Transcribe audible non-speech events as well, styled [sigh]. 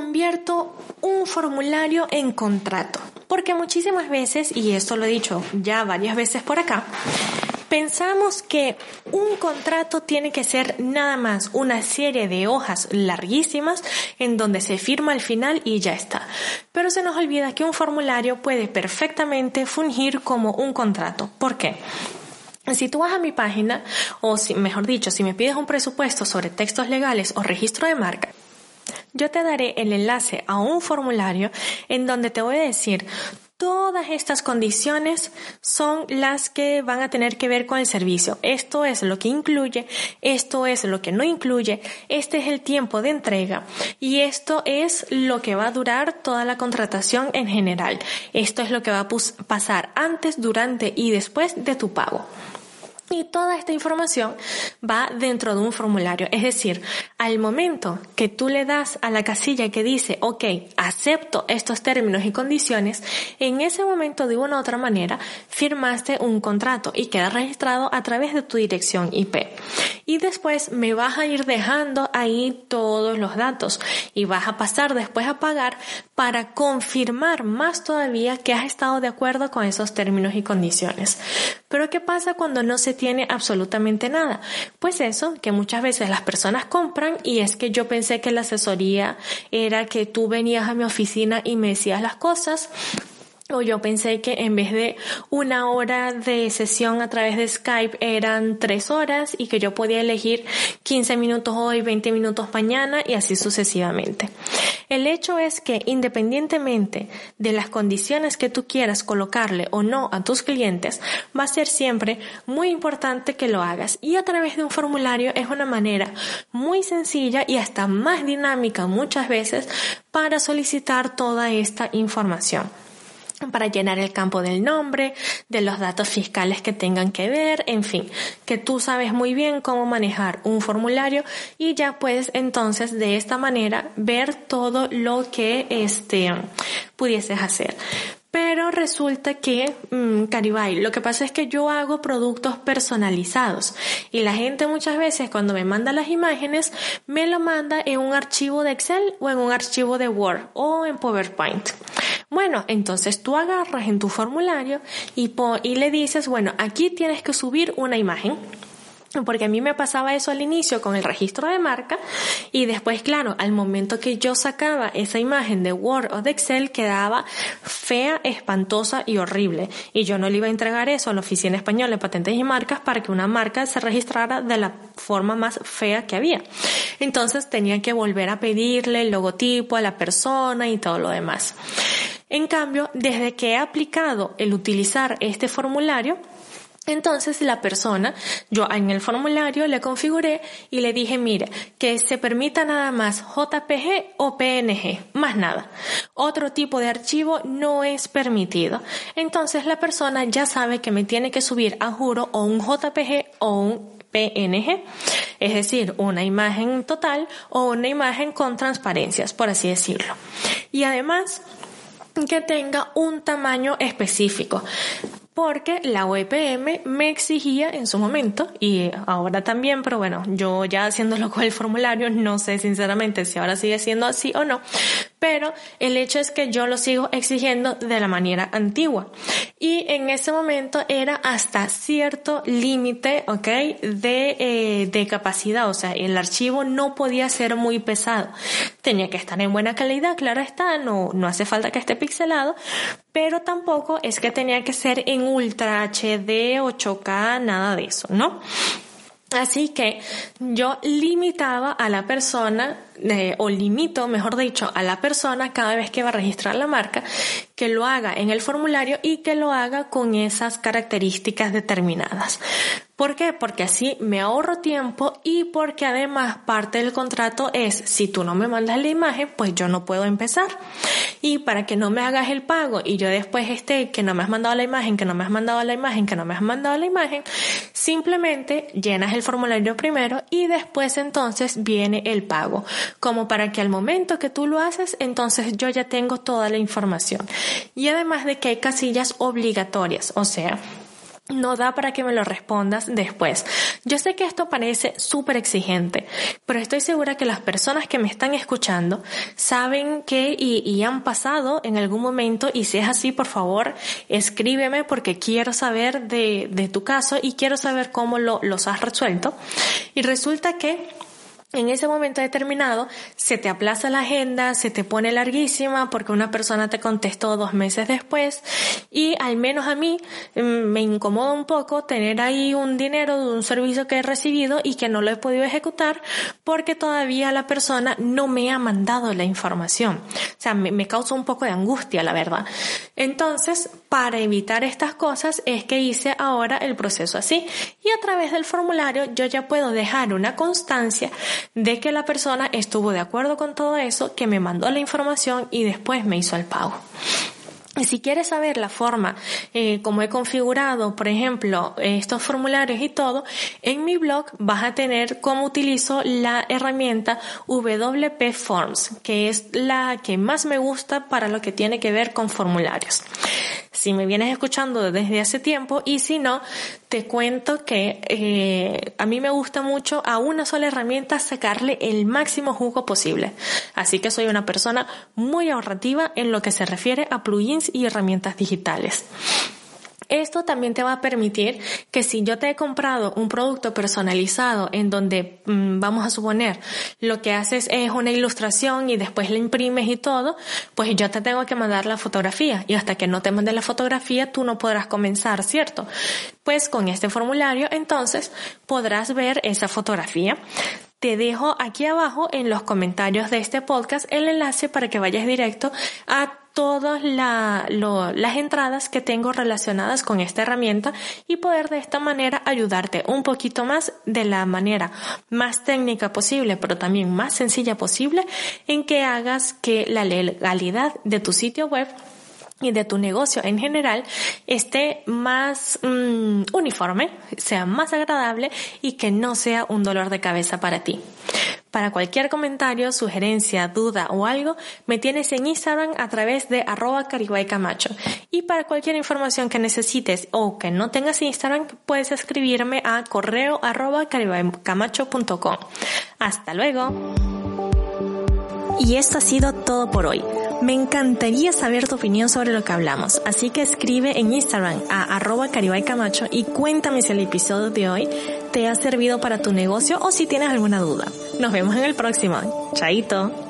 Convierto un formulario en contrato? Porque muchísimas veces, y esto lo he dicho ya varias veces por acá, pensamos que un contrato tiene que ser nada más una serie de hojas larguísimas en donde se firma al final y ya está. Pero se nos olvida que un formulario puede perfectamente fungir como un contrato. ¿Por qué? Si tú vas a mi página, o si, mejor dicho, si me pides un presupuesto sobre textos legales o registro de marca, yo te daré el enlace a un formulario en donde te voy a decir Todas estas condiciones son las que van a tener que ver con el servicio. Esto es lo que incluye, esto es lo que no incluye, este es el tiempo de entrega y esto es lo que va a durar toda la contratación en general. Esto es lo que va a pasar antes, durante y después de tu pago. Y toda esta información va dentro de un formulario. Es decir, al momento que tú le das a la casilla que dice, ok, acepto estos términos y condiciones, en ese momento de una u otra manera firmaste un contrato y queda registrado a través de tu dirección IP. Y después me vas a ir dejando ahí todos los datos y vas a pasar después a pagar para confirmar más todavía que has estado de acuerdo con esos términos y condiciones. Pero ¿qué pasa cuando no se tiene absolutamente nada. Pues eso, que muchas veces las personas compran y es que yo pensé que la asesoría era que tú venías a mi oficina y me decías las cosas o yo pensé que en vez de una hora de sesión a través de Skype eran tres horas y que yo podía elegir 15 minutos hoy, 20 minutos mañana y así sucesivamente. El hecho es que independientemente de las condiciones que tú quieras colocarle o no a tus clientes, va a ser siempre muy importante que lo hagas. Y a través de un formulario es una manera muy sencilla y hasta más dinámica muchas veces para solicitar toda esta información para llenar el campo del nombre, de los datos fiscales que tengan que ver, en fin, que tú sabes muy bien cómo manejar un formulario y ya puedes entonces de esta manera ver todo lo que este pudieses hacer. Pero resulta que, mmm, Caribay, lo que pasa es que yo hago productos personalizados y la gente muchas veces cuando me manda las imágenes me lo manda en un archivo de Excel o en un archivo de Word o en PowerPoint. Bueno, entonces tú agarras en tu formulario y, le dices, bueno, aquí tienes que subir una imagen porque a mí me pasaba eso al inicio con el registro de marca y después, claro, al momento que yo sacaba esa imagen de Word o de Excel quedaba fea, espantosa y horrible. Y yo no le iba a entregar eso a la Oficina Española de Patentes y Marcas para que una marca se registrara de la forma más fea que había. Entonces tenía que volver a pedirle el logotipo a la persona y todo lo demás. En cambio, desde que he aplicado el utilizar este formulario, entonces la persona, yo en el formulario le configuré y le dije, mire, que se permita nada más JPG o PNG, más nada. Otro tipo de archivo no es permitido. Entonces la persona ya sabe que me tiene que subir a juro o un JPG o un PNG, es decir, una imagen total o una imagen con transparencias, por así decirlo. Y además, que tenga un tamaño específico porque la OEPM me exigía en su momento y ahora también, pero bueno, yo ya haciéndolo [laughs] con el formulario no sé sinceramente si ahora sigue siendo así o no, pero el hecho es que yo lo sigo exigiendo de la manera antigua y en ese momento era hasta cierto límite, ¿ok? De, eh, de capacidad, o sea, el archivo no podía ser muy pesado, tenía que estar en buena calidad, claro está, no, no hace falta que esté pixelado, pero tampoco es que tenía que ser en Ultra HD, 8K, nada de eso, ¿no? Así que yo limitaba a la persona, eh, o limito, mejor dicho, a la persona cada vez que va a registrar la marca, que lo haga en el formulario y que lo haga con esas características determinadas. ¿Por qué? Porque así me ahorro tiempo y porque además parte del contrato es si tú no me mandas la imagen, pues yo no puedo empezar. Y para que no me hagas el pago y yo después esté que no me has mandado la imagen, que no me has mandado la imagen, que no me has mandado la imagen, simplemente llenas el formulario primero y después entonces viene el pago. Como para que al momento que tú lo haces, entonces yo ya tengo toda la información. Y además de que hay casillas obligatorias, o sea, no da para que me lo respondas después. Yo sé que esto parece súper exigente, pero estoy segura que las personas que me están escuchando saben que y, han pasado en algún momento y si es así, por favor, escríbeme porque quiero saber de, tu caso y quiero saber cómo lo, los has resuelto. Y resulta que en ese momento determinado se te aplaza la agenda, se te pone larguísima porque una persona te contestó dos meses después y al menos a mí mm, me incomoda un poco tener ahí un dinero de un servicio que he recibido y que no lo he podido ejecutar porque todavía la persona no me ha mandado la información. O sea, me, me causa un poco de angustia, la verdad. Entonces, para evitar estas cosas es que hice ahora el proceso así y a través del formulario yo ya puedo dejar una constancia de que la persona estuvo de acuerdo con todo eso, que me mandó la información y después me hizo el pago. Y si quieres saber la forma eh, como he configurado, por ejemplo, estos formularios y todo, en mi blog vas a tener cómo utilizo la herramienta WP Forms, que es la que más me gusta para lo que tiene que ver con formularios si me vienes escuchando desde hace tiempo y si no, te cuento que eh, a mí me gusta mucho a una sola herramienta sacarle el máximo jugo posible. Así que soy una persona muy ahorrativa en lo que se refiere a plugins y herramientas digitales. Esto también te va a permitir que si yo te he comprado un producto personalizado en donde mm, vamos a suponer lo que haces es una ilustración y después la imprimes y todo, pues yo te tengo que mandar la fotografía y hasta que no te mande la fotografía tú no podrás comenzar, ¿cierto? Pues con este formulario entonces podrás ver esa fotografía. Te dejo aquí abajo en los comentarios de este podcast el enlace para que vayas directo a todas las entradas que tengo relacionadas con esta herramienta y poder de esta manera ayudarte un poquito más de la manera más técnica posible, pero también más sencilla posible en que hagas que la legalidad de tu sitio web y de tu negocio en general esté más mm, uniforme, sea más agradable y que no sea un dolor de cabeza para ti. Para cualquier comentario, sugerencia, duda o algo, me tienes en Instagram a través de arroba camacho. Y para cualquier información que necesites o que no tengas Instagram, puedes escribirme a correo arroba camacho.com. Hasta luego. Y esto ha sido todo por hoy. Me encantaría saber tu opinión sobre lo que hablamos, así que escribe en Instagram a arroba camacho y cuéntame si el episodio de hoy te ha servido para tu negocio o si tienes alguna duda. Nos vemos en el próximo. Chaito.